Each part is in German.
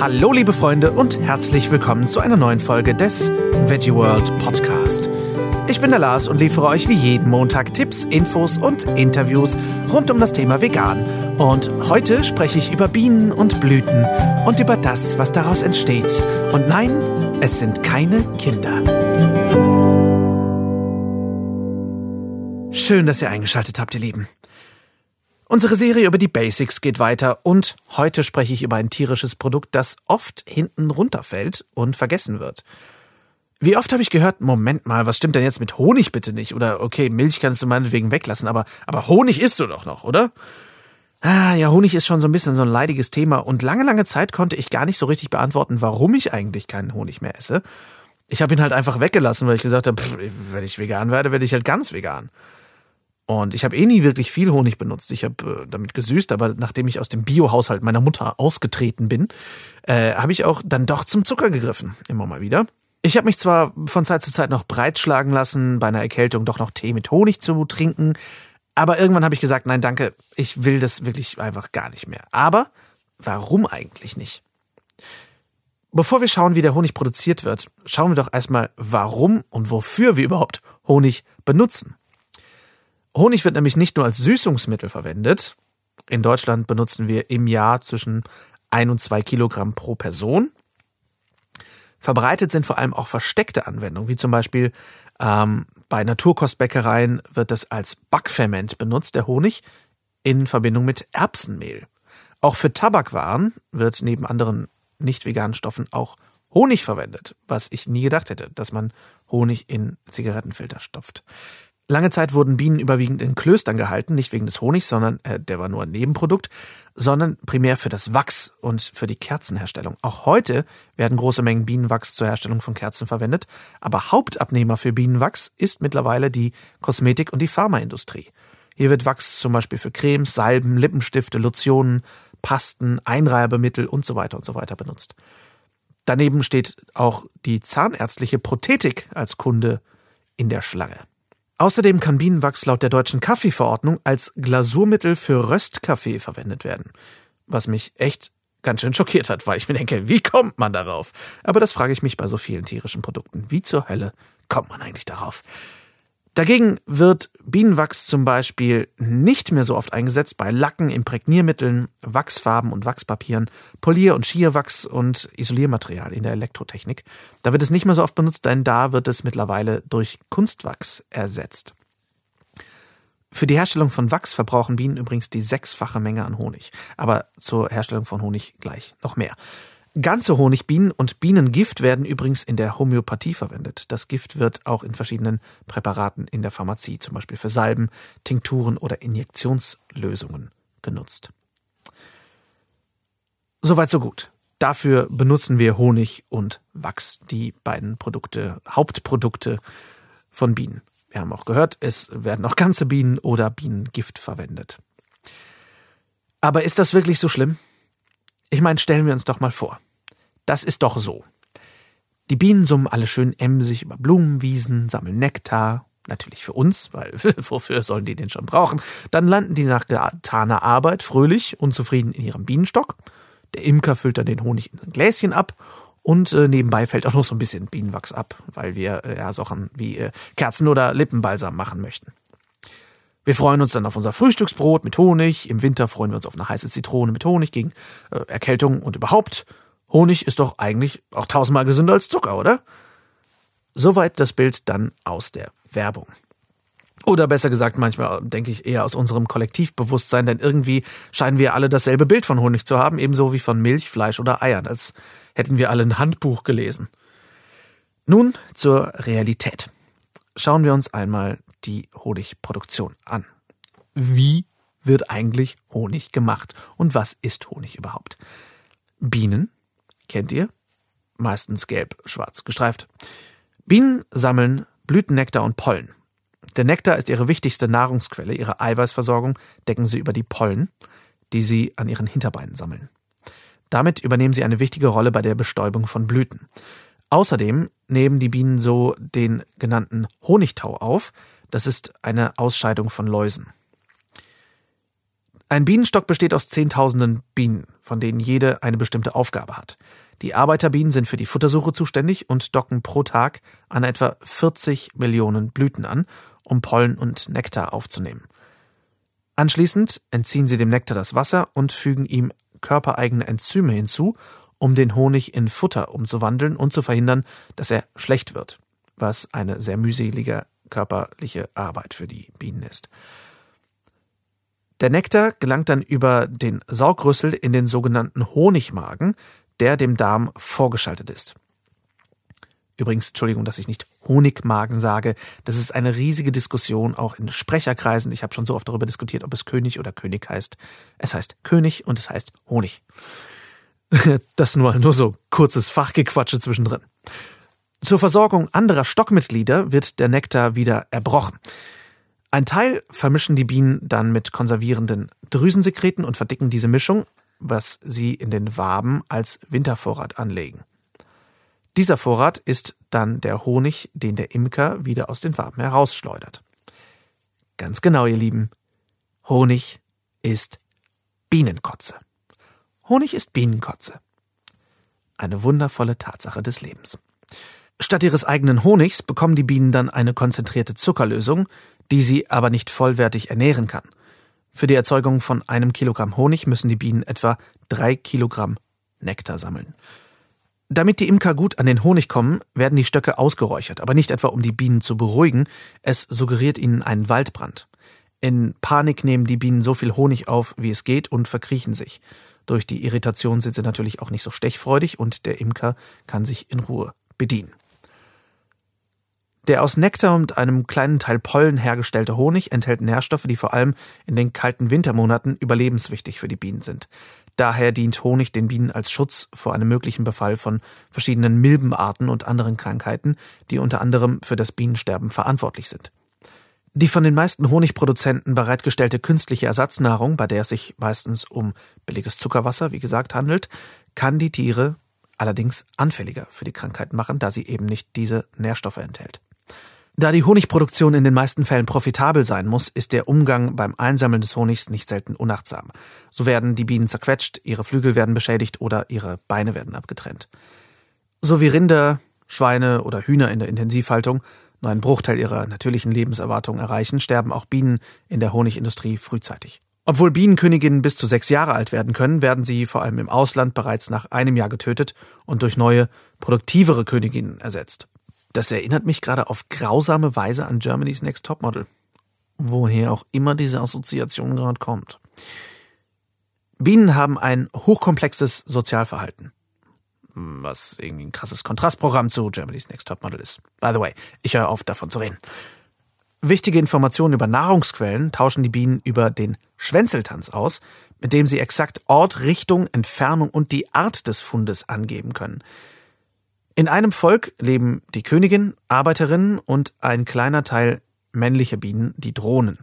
Hallo liebe Freunde und herzlich willkommen zu einer neuen Folge des Veggie World Podcast. Ich bin der Lars und liefere euch wie jeden Montag Tipps, Infos und Interviews rund um das Thema Vegan. Und heute spreche ich über Bienen und Blüten und über das, was daraus entsteht. Und nein, es sind keine Kinder. Schön, dass ihr eingeschaltet habt, ihr Lieben. Unsere Serie über die Basics geht weiter und heute spreche ich über ein tierisches Produkt, das oft hinten runterfällt und vergessen wird. Wie oft habe ich gehört, Moment mal, was stimmt denn jetzt mit Honig bitte nicht? Oder okay, Milch kannst du meinetwegen weglassen, aber, aber Honig isst du doch noch, oder? Ah, ja, Honig ist schon so ein bisschen so ein leidiges Thema und lange, lange Zeit konnte ich gar nicht so richtig beantworten, warum ich eigentlich keinen Honig mehr esse. Ich habe ihn halt einfach weggelassen, weil ich gesagt habe, wenn ich vegan werde, werde ich halt ganz vegan. Und ich habe eh nie wirklich viel Honig benutzt. Ich habe äh, damit gesüßt, aber nachdem ich aus dem Biohaushalt meiner Mutter ausgetreten bin, äh, habe ich auch dann doch zum Zucker gegriffen. Immer mal wieder. Ich habe mich zwar von Zeit zu Zeit noch breitschlagen lassen, bei einer Erkältung doch noch Tee mit Honig zu trinken, aber irgendwann habe ich gesagt, nein, danke, ich will das wirklich einfach gar nicht mehr. Aber warum eigentlich nicht? Bevor wir schauen, wie der Honig produziert wird, schauen wir doch erstmal, warum und wofür wir überhaupt Honig benutzen. Honig wird nämlich nicht nur als Süßungsmittel verwendet. In Deutschland benutzen wir im Jahr zwischen 1 und 2 Kilogramm pro Person. Verbreitet sind vor allem auch versteckte Anwendungen, wie zum Beispiel ähm, bei Naturkostbäckereien wird das als Backferment benutzt, der Honig, in Verbindung mit Erbsenmehl. Auch für Tabakwaren wird neben anderen nicht veganen Stoffen auch Honig verwendet, was ich nie gedacht hätte, dass man Honig in Zigarettenfilter stopft. Lange Zeit wurden Bienen überwiegend in Klöstern gehalten, nicht wegen des Honigs, sondern äh, der war nur ein Nebenprodukt, sondern primär für das Wachs und für die Kerzenherstellung. Auch heute werden große Mengen Bienenwachs zur Herstellung von Kerzen verwendet, aber Hauptabnehmer für Bienenwachs ist mittlerweile die Kosmetik- und die Pharmaindustrie. Hier wird Wachs zum Beispiel für Cremes, Salben, Lippenstifte, Lotionen, Pasten, Einreibemittel und so weiter und so weiter benutzt. Daneben steht auch die zahnärztliche Prothetik als Kunde in der Schlange. Außerdem kann Bienenwachs laut der deutschen Kaffeeverordnung als Glasurmittel für Röstkaffee verwendet werden. Was mich echt ganz schön schockiert hat, weil ich mir denke, wie kommt man darauf? Aber das frage ich mich bei so vielen tierischen Produkten. Wie zur Hölle kommt man eigentlich darauf? Dagegen wird Bienenwachs zum Beispiel nicht mehr so oft eingesetzt bei Lacken, Imprägniermitteln, Wachsfarben und Wachspapieren, Polier- und Schierwachs und Isoliermaterial in der Elektrotechnik. Da wird es nicht mehr so oft benutzt, denn da wird es mittlerweile durch Kunstwachs ersetzt. Für die Herstellung von Wachs verbrauchen Bienen übrigens die sechsfache Menge an Honig. Aber zur Herstellung von Honig gleich noch mehr. Ganze Honigbienen und Bienengift werden übrigens in der Homöopathie verwendet. Das Gift wird auch in verschiedenen Präparaten in der Pharmazie, zum Beispiel für Salben, Tinkturen oder Injektionslösungen, genutzt. Soweit so gut. Dafür benutzen wir Honig und Wachs, die beiden Produkte, Hauptprodukte von Bienen. Wir haben auch gehört, es werden auch ganze Bienen oder Bienengift verwendet. Aber ist das wirklich so schlimm? Ich meine, stellen wir uns doch mal vor. Das ist doch so. Die Bienen summen alle schön emsig über Blumenwiesen, sammeln Nektar, natürlich für uns, weil wofür sollen die den schon brauchen? Dann landen die nach getaner Arbeit fröhlich, unzufrieden in ihrem Bienenstock. Der Imker füllt dann den Honig in ein Gläschen ab und äh, nebenbei fällt auch noch so ein bisschen Bienenwachs ab, weil wir äh, ja Sachen wie äh, Kerzen oder Lippenbalsam machen möchten. Wir freuen uns dann auf unser Frühstücksbrot mit Honig. Im Winter freuen wir uns auf eine heiße Zitrone mit Honig gegen äh, Erkältung und überhaupt. Honig ist doch eigentlich auch tausendmal gesünder als Zucker, oder? Soweit das Bild dann aus der Werbung. Oder besser gesagt, manchmal denke ich eher aus unserem Kollektivbewusstsein, denn irgendwie scheinen wir alle dasselbe Bild von Honig zu haben, ebenso wie von Milch, Fleisch oder Eiern, als hätten wir alle ein Handbuch gelesen. Nun zur Realität. Schauen wir uns einmal die Honigproduktion an. Wie wird eigentlich Honig gemacht und was ist Honig überhaupt? Bienen, kennt ihr? Meistens gelb-schwarz gestreift. Bienen sammeln Blütennektar und Pollen. Der Nektar ist ihre wichtigste Nahrungsquelle. Ihre Eiweißversorgung decken sie über die Pollen, die sie an ihren Hinterbeinen sammeln. Damit übernehmen sie eine wichtige Rolle bei der Bestäubung von Blüten. Außerdem nehmen die Bienen so den genannten Honigtau auf, das ist eine Ausscheidung von Läusen. Ein Bienenstock besteht aus Zehntausenden Bienen, von denen jede eine bestimmte Aufgabe hat. Die Arbeiterbienen sind für die Futtersuche zuständig und docken pro Tag an etwa 40 Millionen Blüten an, um Pollen und Nektar aufzunehmen. Anschließend entziehen sie dem Nektar das Wasser und fügen ihm körpereigene Enzyme hinzu, um den Honig in Futter umzuwandeln und zu verhindern, dass er schlecht wird, was eine sehr mühselige körperliche Arbeit für die Bienen ist. Der Nektar gelangt dann über den Saugrüssel in den sogenannten Honigmagen, der dem Darm vorgeschaltet ist. Übrigens, Entschuldigung, dass ich nicht Honigmagen sage. Das ist eine riesige Diskussion, auch in Sprecherkreisen. Ich habe schon so oft darüber diskutiert, ob es König oder König heißt. Es heißt König und es heißt Honig. Das nur, nur so kurzes Fachgequatsche zwischendrin. Zur Versorgung anderer Stockmitglieder wird der Nektar wieder erbrochen. Ein Teil vermischen die Bienen dann mit konservierenden Drüsensekreten und verdicken diese Mischung, was sie in den Waben als Wintervorrat anlegen. Dieser Vorrat ist dann der Honig, den der Imker wieder aus den Waben herausschleudert. Ganz genau, ihr Lieben. Honig ist Bienenkotze. Honig ist Bienenkotze. Eine wundervolle Tatsache des Lebens. Statt ihres eigenen Honigs bekommen die Bienen dann eine konzentrierte Zuckerlösung, die sie aber nicht vollwertig ernähren kann. Für die Erzeugung von einem Kilogramm Honig müssen die Bienen etwa drei Kilogramm Nektar sammeln. Damit die Imker gut an den Honig kommen, werden die Stöcke ausgeräuchert, aber nicht etwa um die Bienen zu beruhigen, es suggeriert ihnen einen Waldbrand. In Panik nehmen die Bienen so viel Honig auf, wie es geht, und verkriechen sich. Durch die Irritation sind sie natürlich auch nicht so stechfreudig und der Imker kann sich in Ruhe bedienen. Der aus Nektar und einem kleinen Teil Pollen hergestellte Honig enthält Nährstoffe, die vor allem in den kalten Wintermonaten überlebenswichtig für die Bienen sind. Daher dient Honig den Bienen als Schutz vor einem möglichen Befall von verschiedenen Milbenarten und anderen Krankheiten, die unter anderem für das Bienensterben verantwortlich sind. Die von den meisten Honigproduzenten bereitgestellte künstliche Ersatznahrung, bei der es sich meistens um billiges Zuckerwasser, wie gesagt, handelt, kann die Tiere allerdings anfälliger für die Krankheiten machen, da sie eben nicht diese Nährstoffe enthält. Da die Honigproduktion in den meisten Fällen profitabel sein muss, ist der Umgang beim Einsammeln des Honigs nicht selten unachtsam. So werden die Bienen zerquetscht, ihre Flügel werden beschädigt oder ihre Beine werden abgetrennt. So wie Rinder, Schweine oder Hühner in der Intensivhaltung nur einen Bruchteil ihrer natürlichen Lebenserwartung erreichen, sterben auch Bienen in der Honigindustrie frühzeitig. Obwohl Bienenköniginnen bis zu sechs Jahre alt werden können, werden sie vor allem im Ausland bereits nach einem Jahr getötet und durch neue, produktivere Königinnen ersetzt. Das erinnert mich gerade auf grausame Weise an Germany's Next Topmodel. Woher auch immer diese Assoziation gerade kommt. Bienen haben ein hochkomplexes Sozialverhalten. Was irgendwie ein krasses Kontrastprogramm zu Germany's Next Topmodel ist. By the way, ich höre auf, davon zu reden. Wichtige Informationen über Nahrungsquellen tauschen die Bienen über den Schwänzeltanz aus, mit dem sie exakt Ort, Richtung, Entfernung und die Art des Fundes angeben können. In einem Volk leben die Königin, Arbeiterinnen und ein kleiner Teil männlicher Bienen, die Drohnen.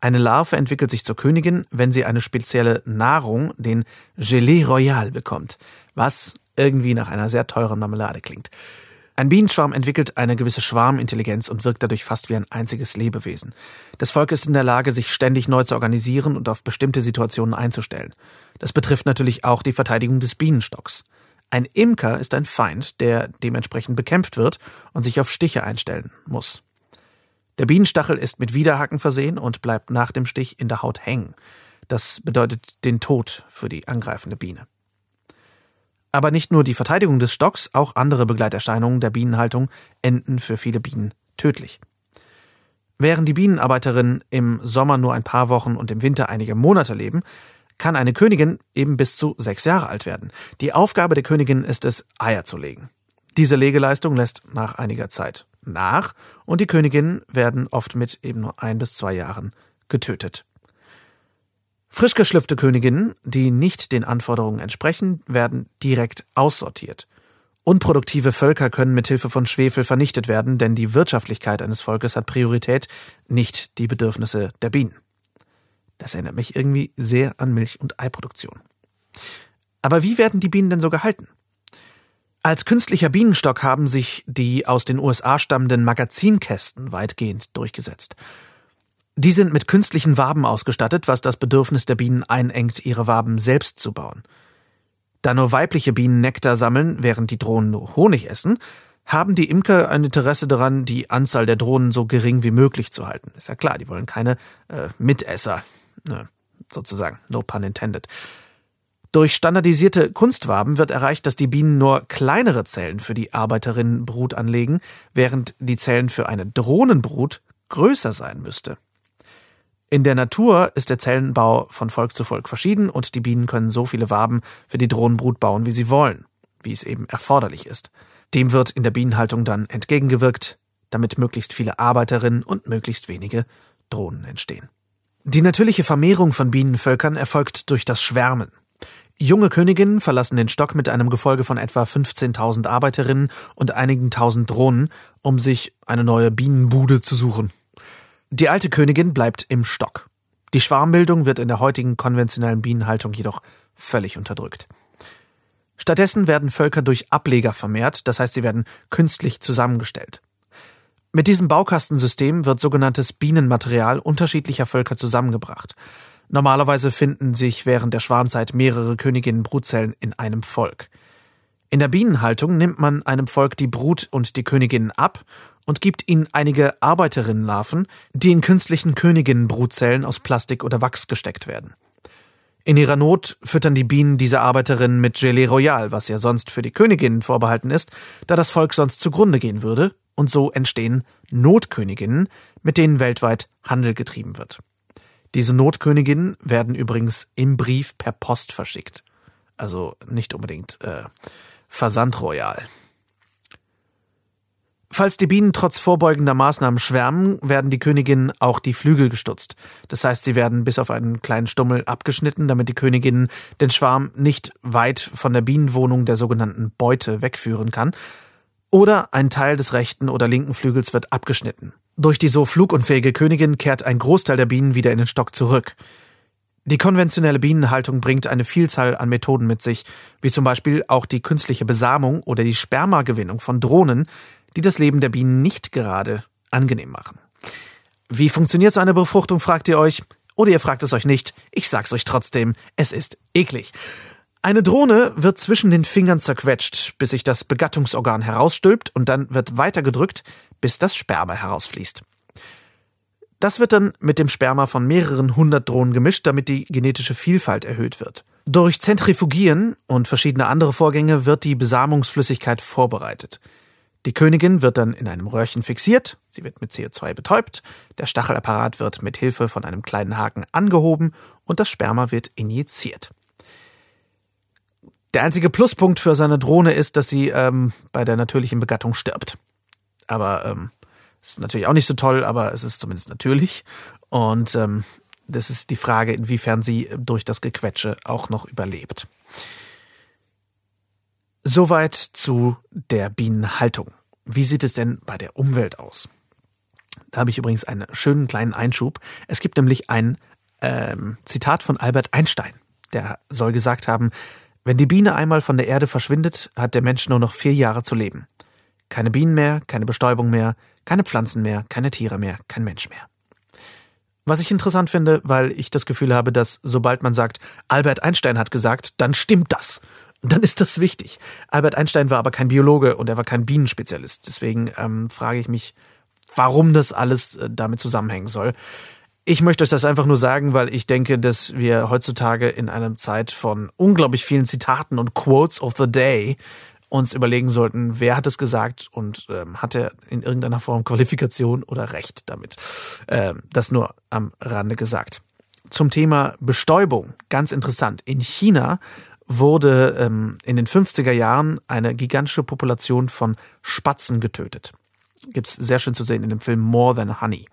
Eine Larve entwickelt sich zur Königin, wenn sie eine spezielle Nahrung, den Gelee Royal, bekommt, was irgendwie nach einer sehr teuren Marmelade klingt. Ein Bienenschwarm entwickelt eine gewisse Schwarmintelligenz und wirkt dadurch fast wie ein einziges Lebewesen. Das Volk ist in der Lage, sich ständig neu zu organisieren und auf bestimmte Situationen einzustellen. Das betrifft natürlich auch die Verteidigung des Bienenstocks. Ein Imker ist ein Feind, der dementsprechend bekämpft wird und sich auf Stiche einstellen muss. Der Bienenstachel ist mit Widerhaken versehen und bleibt nach dem Stich in der Haut hängen. Das bedeutet den Tod für die angreifende Biene. Aber nicht nur die Verteidigung des Stocks, auch andere Begleiterscheinungen der Bienenhaltung enden für viele Bienen tödlich. Während die Bienenarbeiterinnen im Sommer nur ein paar Wochen und im Winter einige Monate leben, kann eine Königin eben bis zu sechs Jahre alt werden. Die Aufgabe der Königin ist es, Eier zu legen. Diese Legeleistung lässt nach einiger Zeit nach und die Königinnen werden oft mit eben nur ein bis zwei Jahren getötet. Frisch geschlüpfte Königinnen, die nicht den Anforderungen entsprechen, werden direkt aussortiert. Unproduktive Völker können mit Hilfe von Schwefel vernichtet werden, denn die Wirtschaftlichkeit eines Volkes hat Priorität, nicht die Bedürfnisse der Bienen. Das erinnert mich irgendwie sehr an Milch- und Eiproduktion. Aber wie werden die Bienen denn so gehalten? Als künstlicher Bienenstock haben sich die aus den USA stammenden Magazinkästen weitgehend durchgesetzt. Die sind mit künstlichen Waben ausgestattet, was das Bedürfnis der Bienen einengt, ihre Waben selbst zu bauen. Da nur weibliche Bienen Nektar sammeln, während die Drohnen nur Honig essen, haben die Imker ein Interesse daran, die Anzahl der Drohnen so gering wie möglich zu halten. Ist ja klar, die wollen keine äh, Mitesser, ne, sozusagen, no pun intended. Durch standardisierte Kunstwaben wird erreicht, dass die Bienen nur kleinere Zellen für die Arbeiterinnenbrut anlegen, während die Zellen für eine Drohnenbrut größer sein müsste. In der Natur ist der Zellenbau von Volk zu Volk verschieden und die Bienen können so viele Waben für die Drohnenbrut bauen, wie sie wollen, wie es eben erforderlich ist. Dem wird in der Bienenhaltung dann entgegengewirkt, damit möglichst viele Arbeiterinnen und möglichst wenige Drohnen entstehen. Die natürliche Vermehrung von Bienenvölkern erfolgt durch das Schwärmen. Junge Königinnen verlassen den Stock mit einem Gefolge von etwa 15.000 Arbeiterinnen und einigen tausend Drohnen, um sich eine neue Bienenbude zu suchen. Die alte Königin bleibt im Stock. Die Schwarmbildung wird in der heutigen konventionellen Bienenhaltung jedoch völlig unterdrückt. Stattdessen werden Völker durch Ableger vermehrt, das heißt, sie werden künstlich zusammengestellt. Mit diesem Baukastensystem wird sogenanntes Bienenmaterial unterschiedlicher Völker zusammengebracht. Normalerweise finden sich während der Schwarmzeit mehrere Königinnen-Brutzellen in einem Volk. In der Bienenhaltung nimmt man einem Volk die Brut und die Königinnen ab und gibt ihnen einige Arbeiterinnenlarven, die in künstlichen Königinnenbrutzellen aus Plastik oder Wachs gesteckt werden. In ihrer Not füttern die Bienen diese Arbeiterinnen mit Gelee Royal, was ja sonst für die Königinnen vorbehalten ist, da das Volk sonst zugrunde gehen würde, und so entstehen Notköniginnen, mit denen weltweit Handel getrieben wird. Diese Notköniginnen werden übrigens im Brief per Post verschickt. Also nicht unbedingt äh, versandroyal. Falls die Bienen trotz vorbeugender Maßnahmen schwärmen, werden die Königinnen auch die Flügel gestutzt. Das heißt, sie werden bis auf einen kleinen Stummel abgeschnitten, damit die Königinnen den Schwarm nicht weit von der Bienenwohnung der sogenannten Beute wegführen kann. Oder ein Teil des rechten oder linken Flügels wird abgeschnitten. Durch die so flugunfähige Königin kehrt ein Großteil der Bienen wieder in den Stock zurück. Die konventionelle Bienenhaltung bringt eine Vielzahl an Methoden mit sich, wie zum Beispiel auch die künstliche Besamung oder die Spermagewinnung von Drohnen, die das Leben der Bienen nicht gerade angenehm machen. Wie funktioniert so eine Befruchtung, fragt ihr euch? Oder ihr fragt es euch nicht, ich sag's euch trotzdem, es ist eklig. Eine Drohne wird zwischen den Fingern zerquetscht, bis sich das Begattungsorgan herausstülpt und dann wird weitergedrückt, bis das Sperma herausfließt. Das wird dann mit dem Sperma von mehreren hundert Drohnen gemischt, damit die genetische Vielfalt erhöht wird. Durch Zentrifugieren und verschiedene andere Vorgänge wird die Besamungsflüssigkeit vorbereitet. Die Königin wird dann in einem Röhrchen fixiert, sie wird mit CO2 betäubt, der Stachelapparat wird mit Hilfe von einem kleinen Haken angehoben und das Sperma wird injiziert. Der einzige Pluspunkt für seine Drohne ist, dass sie ähm, bei der natürlichen Begattung stirbt. Aber ähm, ist natürlich auch nicht so toll, aber es ist zumindest natürlich. Und ähm, das ist die Frage, inwiefern sie durch das Gequetsche auch noch überlebt. Soweit zu der Bienenhaltung. Wie sieht es denn bei der Umwelt aus? Da habe ich übrigens einen schönen kleinen Einschub. Es gibt nämlich ein ähm, Zitat von Albert Einstein. Der soll gesagt haben, wenn die Biene einmal von der Erde verschwindet, hat der Mensch nur noch vier Jahre zu leben. Keine Bienen mehr, keine Bestäubung mehr, keine Pflanzen mehr, keine Tiere mehr, kein Mensch mehr. Was ich interessant finde, weil ich das Gefühl habe, dass sobald man sagt, Albert Einstein hat gesagt, dann stimmt das. dann ist das wichtig. Albert Einstein war aber kein Biologe und er war kein Bienenspezialist. Deswegen ähm, frage ich mich, warum das alles äh, damit zusammenhängen soll. Ich möchte euch das einfach nur sagen, weil ich denke, dass wir heutzutage in einer Zeit von unglaublich vielen Zitaten und Quotes of the Day uns überlegen sollten, wer hat es gesagt und ähm, hat er in irgendeiner Form Qualifikation oder Recht damit. Ähm, das nur am Rande gesagt. Zum Thema Bestäubung, ganz interessant. In China wurde ähm, in den 50er Jahren eine gigantische Population von Spatzen getötet. Gibt es sehr schön zu sehen in dem Film More Than Honey.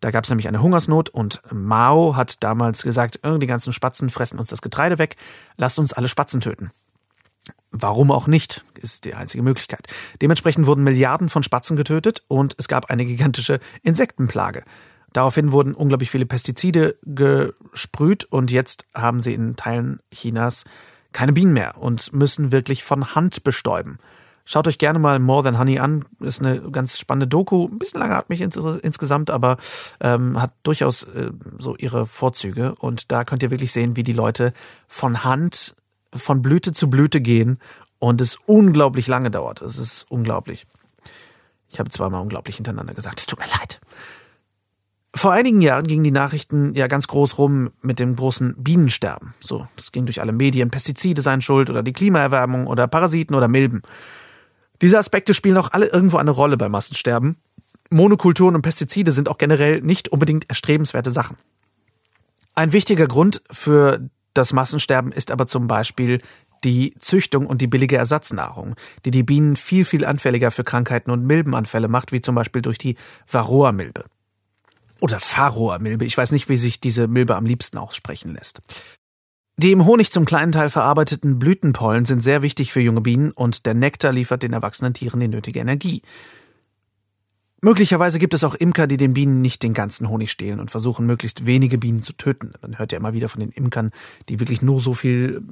Da gab es nämlich eine Hungersnot und Mao hat damals gesagt, die ganzen Spatzen fressen uns das Getreide weg, lasst uns alle Spatzen töten. Warum auch nicht, ist die einzige Möglichkeit. Dementsprechend wurden Milliarden von Spatzen getötet und es gab eine gigantische Insektenplage. Daraufhin wurden unglaublich viele Pestizide gesprüht und jetzt haben sie in Teilen Chinas keine Bienen mehr und müssen wirklich von Hand bestäuben. Schaut euch gerne mal More Than Honey an. Ist eine ganz spannende Doku. Ein bisschen langatmig ins, insgesamt, aber ähm, hat durchaus äh, so ihre Vorzüge. Und da könnt ihr wirklich sehen, wie die Leute von Hand, von Blüte zu Blüte gehen und es unglaublich lange dauert. Es ist unglaublich. Ich habe zweimal unglaublich hintereinander gesagt. Es tut mir leid. Vor einigen Jahren gingen die Nachrichten ja ganz groß rum mit dem großen Bienensterben. So, das ging durch alle Medien. Pestizide seien schuld oder die Klimaerwärmung oder Parasiten oder Milben. Diese Aspekte spielen auch alle irgendwo eine Rolle beim Massensterben. Monokulturen und Pestizide sind auch generell nicht unbedingt erstrebenswerte Sachen. Ein wichtiger Grund für das Massensterben ist aber zum Beispiel die Züchtung und die billige Ersatznahrung, die die Bienen viel, viel anfälliger für Krankheiten und Milbenanfälle macht, wie zum Beispiel durch die Varroa-Milbe. Oder Varroa-Milbe, ich weiß nicht, wie sich diese Milbe am liebsten aussprechen lässt. Die im Honig zum kleinen Teil verarbeiteten Blütenpollen sind sehr wichtig für junge Bienen und der Nektar liefert den erwachsenen Tieren die nötige Energie. Möglicherweise gibt es auch Imker, die den Bienen nicht den ganzen Honig stehlen und versuchen, möglichst wenige Bienen zu töten. Man hört ja immer wieder von den Imkern, die wirklich nur so viel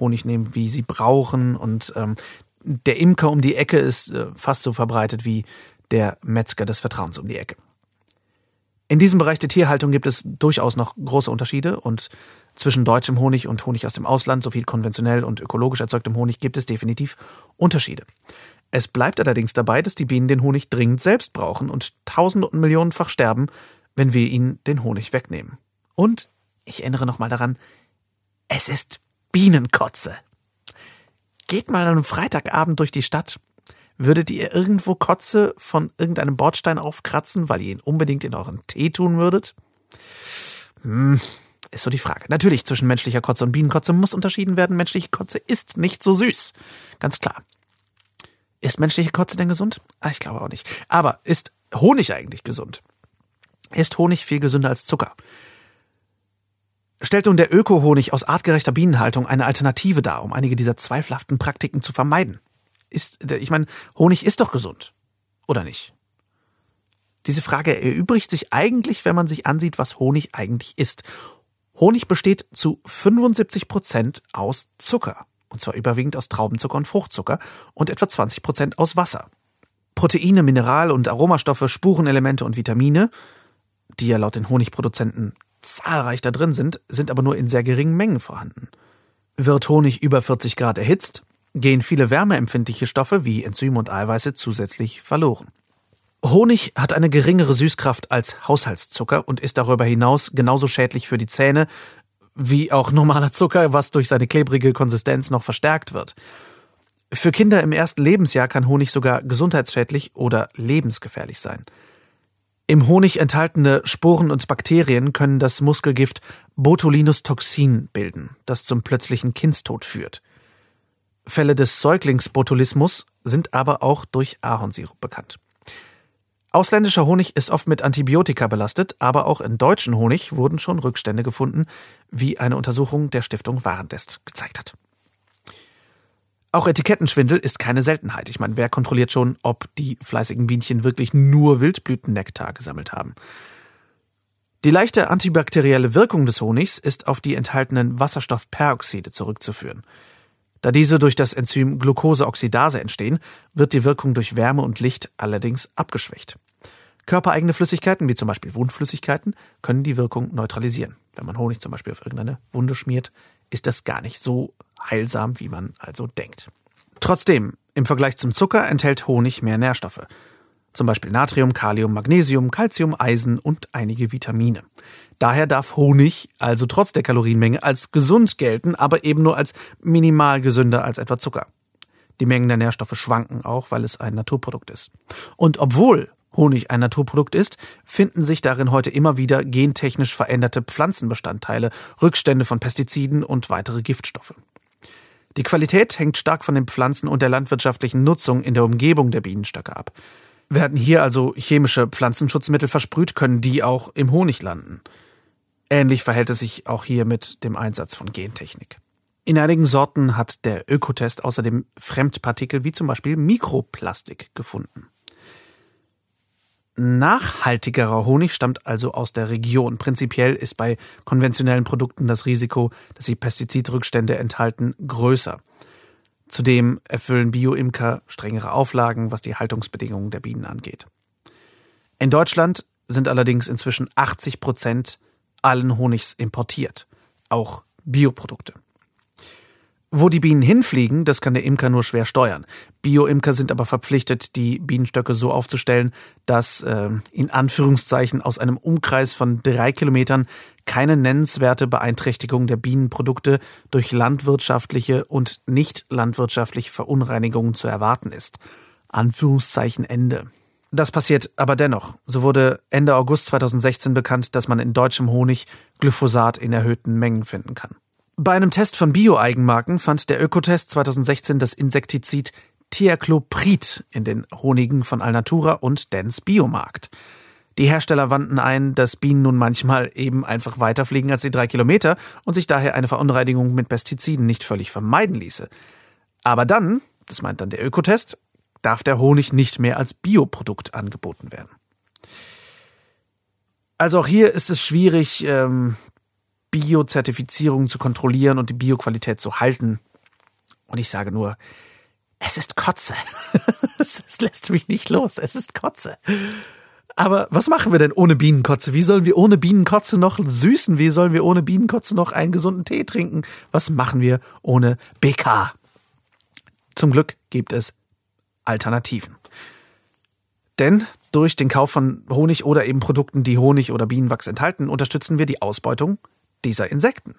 Honig nehmen, wie sie brauchen. Und ähm, der Imker um die Ecke ist äh, fast so verbreitet wie der Metzger des Vertrauens um die Ecke. In diesem Bereich der Tierhaltung gibt es durchaus noch große Unterschiede und zwischen deutschem Honig und Honig aus dem Ausland sowie konventionell und ökologisch erzeugtem Honig gibt es definitiv Unterschiede. Es bleibt allerdings dabei, dass die Bienen den Honig dringend selbst brauchen und tausende und millionenfach sterben, wenn wir ihnen den Honig wegnehmen. Und ich erinnere nochmal daran, es ist Bienenkotze. Geht mal an einem Freitagabend durch die Stadt. Würdet ihr irgendwo Kotze von irgendeinem Bordstein aufkratzen, weil ihr ihn unbedingt in euren Tee tun würdet? Hm, ist so die Frage. Natürlich, zwischen menschlicher Kotze und Bienenkotze muss unterschieden werden. Menschliche Kotze ist nicht so süß. Ganz klar. Ist menschliche Kotze denn gesund? Ah, ich glaube auch nicht. Aber ist Honig eigentlich gesund? Ist Honig viel gesünder als Zucker? Stellt nun der Öko-Honig aus artgerechter Bienenhaltung eine Alternative dar, um einige dieser zweifelhaften Praktiken zu vermeiden? Ist, ich meine, Honig ist doch gesund. Oder nicht? Diese Frage erübrigt sich eigentlich, wenn man sich ansieht, was Honig eigentlich ist. Honig besteht zu 75 Prozent aus Zucker. Und zwar überwiegend aus Traubenzucker und Fruchtzucker und etwa 20 Prozent aus Wasser. Proteine, Mineral- und Aromastoffe, Spurenelemente und Vitamine, die ja laut den Honigproduzenten zahlreich da drin sind, sind aber nur in sehr geringen Mengen vorhanden. Wird Honig über 40 Grad erhitzt, gehen viele wärmeempfindliche Stoffe wie Enzyme und Eiweiße zusätzlich verloren. Honig hat eine geringere Süßkraft als Haushaltszucker und ist darüber hinaus genauso schädlich für die Zähne wie auch normaler Zucker, was durch seine klebrige Konsistenz noch verstärkt wird. Für Kinder im ersten Lebensjahr kann Honig sogar gesundheitsschädlich oder lebensgefährlich sein. Im Honig enthaltene Sporen und Bakterien können das Muskelgift Botulinus-Toxin bilden, das zum plötzlichen Kindstod führt. Fälle des Säuglingsbotulismus sind aber auch durch Ahornsirup bekannt. Ausländischer Honig ist oft mit Antibiotika belastet, aber auch in deutschen Honig wurden schon Rückstände gefunden, wie eine Untersuchung der Stiftung Warentest gezeigt hat. Auch Etikettenschwindel ist keine Seltenheit. Ich meine, wer kontrolliert schon, ob die fleißigen Bienchen wirklich nur Wildblütennektar gesammelt haben? Die leichte antibakterielle Wirkung des Honigs ist auf die enthaltenen Wasserstoffperoxide zurückzuführen. Da diese durch das Enzym Glucoseoxidase entstehen, wird die Wirkung durch Wärme und Licht allerdings abgeschwächt. Körpereigene Flüssigkeiten, wie zum Beispiel Wundflüssigkeiten, können die Wirkung neutralisieren. Wenn man Honig zum Beispiel auf irgendeine Wunde schmiert, ist das gar nicht so heilsam, wie man also denkt. Trotzdem, im Vergleich zum Zucker enthält Honig mehr Nährstoffe. Zum Beispiel Natrium, Kalium, Magnesium, Calcium, Eisen und einige Vitamine. Daher darf Honig also trotz der Kalorienmenge als gesund gelten, aber eben nur als minimal gesünder als etwa Zucker. Die Mengen der Nährstoffe schwanken auch, weil es ein Naturprodukt ist. Und obwohl Honig ein Naturprodukt ist, finden sich darin heute immer wieder gentechnisch veränderte Pflanzenbestandteile, Rückstände von Pestiziden und weitere Giftstoffe. Die Qualität hängt stark von den Pflanzen und der landwirtschaftlichen Nutzung in der Umgebung der Bienenstöcke ab. Werden hier also chemische Pflanzenschutzmittel versprüht, können die auch im Honig landen. Ähnlich verhält es sich auch hier mit dem Einsatz von Gentechnik. In einigen Sorten hat der Ökotest außerdem Fremdpartikel wie zum Beispiel Mikroplastik gefunden. Nachhaltigerer Honig stammt also aus der Region. Prinzipiell ist bei konventionellen Produkten das Risiko, dass sie Pestizidrückstände enthalten, größer. Zudem erfüllen Bio-Imker strengere Auflagen, was die Haltungsbedingungen der Bienen angeht. In Deutschland sind allerdings inzwischen 80 Prozent allen Honigs importiert, auch Bioprodukte. Wo die Bienen hinfliegen, das kann der Imker nur schwer steuern. Bio-Imker sind aber verpflichtet, die Bienenstöcke so aufzustellen, dass äh, in Anführungszeichen aus einem Umkreis von drei Kilometern keine nennenswerte Beeinträchtigung der Bienenprodukte durch landwirtschaftliche und nicht landwirtschaftliche Verunreinigungen zu erwarten ist. Anführungszeichen Ende. Das passiert aber dennoch. So wurde Ende August 2016 bekannt, dass man in deutschem Honig Glyphosat in erhöhten Mengen finden kann. Bei einem Test von Bio-Eigenmarken fand der Ökotest 2016 das Insektizid Thiacloprid in den Honigen von Alnatura und Dens Biomarkt. Die Hersteller wandten ein, dass Bienen nun manchmal eben einfach weiterfliegen als die drei Kilometer und sich daher eine Verunreinigung mit Pestiziden nicht völlig vermeiden ließe. Aber dann, das meint dann der Ökotest, darf der Honig nicht mehr als Bioprodukt angeboten werden. Also auch hier ist es schwierig, ähm, Bio-Zertifizierung zu kontrollieren und die Bioqualität zu halten. Und ich sage nur, es ist Kotze. es lässt mich nicht los. Es ist Kotze. Aber was machen wir denn ohne Bienenkotze? Wie sollen wir ohne Bienenkotze noch süßen? Wie sollen wir ohne Bienenkotze noch einen gesunden Tee trinken? Was machen wir ohne BK? Zum Glück gibt es Alternativen. Denn durch den Kauf von Honig oder eben Produkten, die Honig oder Bienenwachs enthalten, unterstützen wir die Ausbeutung dieser Insekten.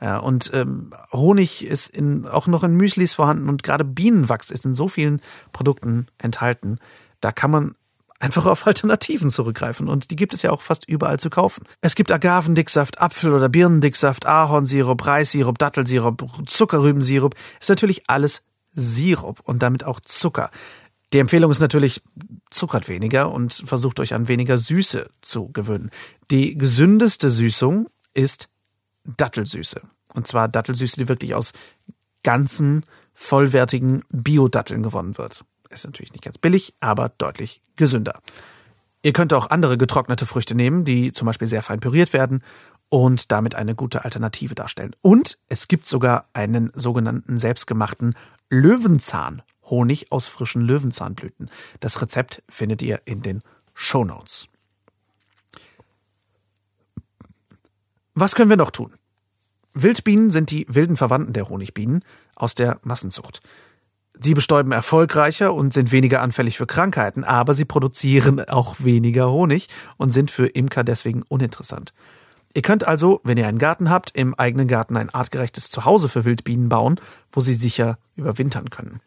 Ja, und ähm, Honig ist in, auch noch in Müslis vorhanden und gerade Bienenwachs ist in so vielen Produkten enthalten. Da kann man einfach auf Alternativen zurückgreifen und die gibt es ja auch fast überall zu kaufen. Es gibt Agavendicksaft, Apfel- oder Birnendicksaft, Ahornsirup, Reissirup, Dattelsirup, Zuckerrübensirup. Ist natürlich alles Sirup und damit auch Zucker. Die Empfehlung ist natürlich, zuckert weniger und versucht euch an weniger Süße zu gewöhnen. Die gesündeste Süßung ist Dattelsüße. Und zwar Dattelsüße, die wirklich aus ganzen, vollwertigen Bio-Datteln gewonnen wird. Ist natürlich nicht ganz billig, aber deutlich gesünder. Ihr könnt auch andere getrocknete Früchte nehmen, die zum Beispiel sehr fein püriert werden und damit eine gute Alternative darstellen. Und es gibt sogar einen sogenannten selbstgemachten Löwenzahn-Honig aus frischen Löwenzahnblüten. Das Rezept findet ihr in den Show Was können wir noch tun? Wildbienen sind die wilden Verwandten der Honigbienen aus der Massenzucht. Sie bestäuben erfolgreicher und sind weniger anfällig für Krankheiten, aber sie produzieren auch weniger Honig und sind für Imker deswegen uninteressant. Ihr könnt also, wenn ihr einen Garten habt, im eigenen Garten ein artgerechtes Zuhause für Wildbienen bauen, wo sie sicher überwintern können.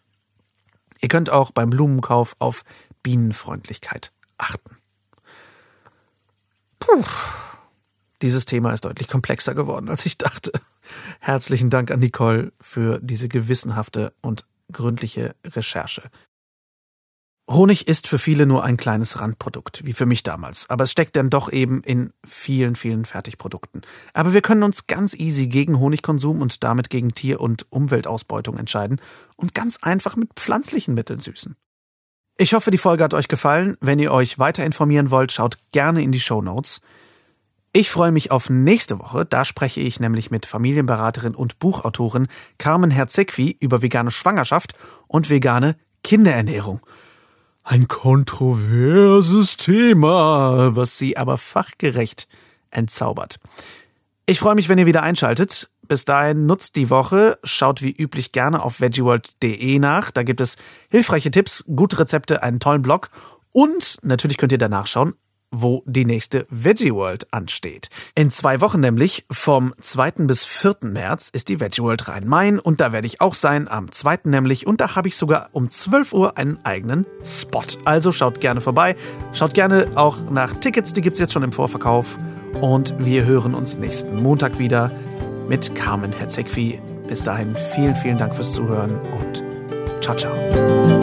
Ihr könnt auch beim Blumenkauf auf Bienenfreundlichkeit achten. Puh. Dieses Thema ist deutlich komplexer geworden, als ich dachte. Herzlichen Dank an Nicole für diese gewissenhafte und gründliche Recherche. Honig ist für viele nur ein kleines Randprodukt, wie für mich damals, aber es steckt dann doch eben in vielen, vielen Fertigprodukten. Aber wir können uns ganz easy gegen Honigkonsum und damit gegen Tier- und Umweltausbeutung entscheiden und ganz einfach mit pflanzlichen Mitteln süßen. Ich hoffe, die Folge hat euch gefallen. Wenn ihr euch weiter informieren wollt, schaut gerne in die Show Notes. Ich freue mich auf nächste Woche. Da spreche ich nämlich mit Familienberaterin und Buchautorin Carmen Herzegwi über vegane Schwangerschaft und vegane Kinderernährung. Ein kontroverses Thema, was sie aber fachgerecht entzaubert. Ich freue mich, wenn ihr wieder einschaltet. Bis dahin nutzt die Woche, schaut wie üblich gerne auf veggieworld.de nach. Da gibt es hilfreiche Tipps, gute Rezepte, einen tollen Blog und natürlich könnt ihr danach schauen, wo die nächste Veggie World ansteht. In zwei Wochen nämlich, vom 2. bis 4. März, ist die Veggie World Rhein-Main und da werde ich auch sein, am 2. nämlich, und da habe ich sogar um 12 Uhr einen eigenen Spot. Also schaut gerne vorbei, schaut gerne auch nach Tickets, die gibt es jetzt schon im Vorverkauf und wir hören uns nächsten Montag wieder mit Carmen Hetzegwi. Bis dahin vielen, vielen Dank fürs Zuhören und ciao, ciao.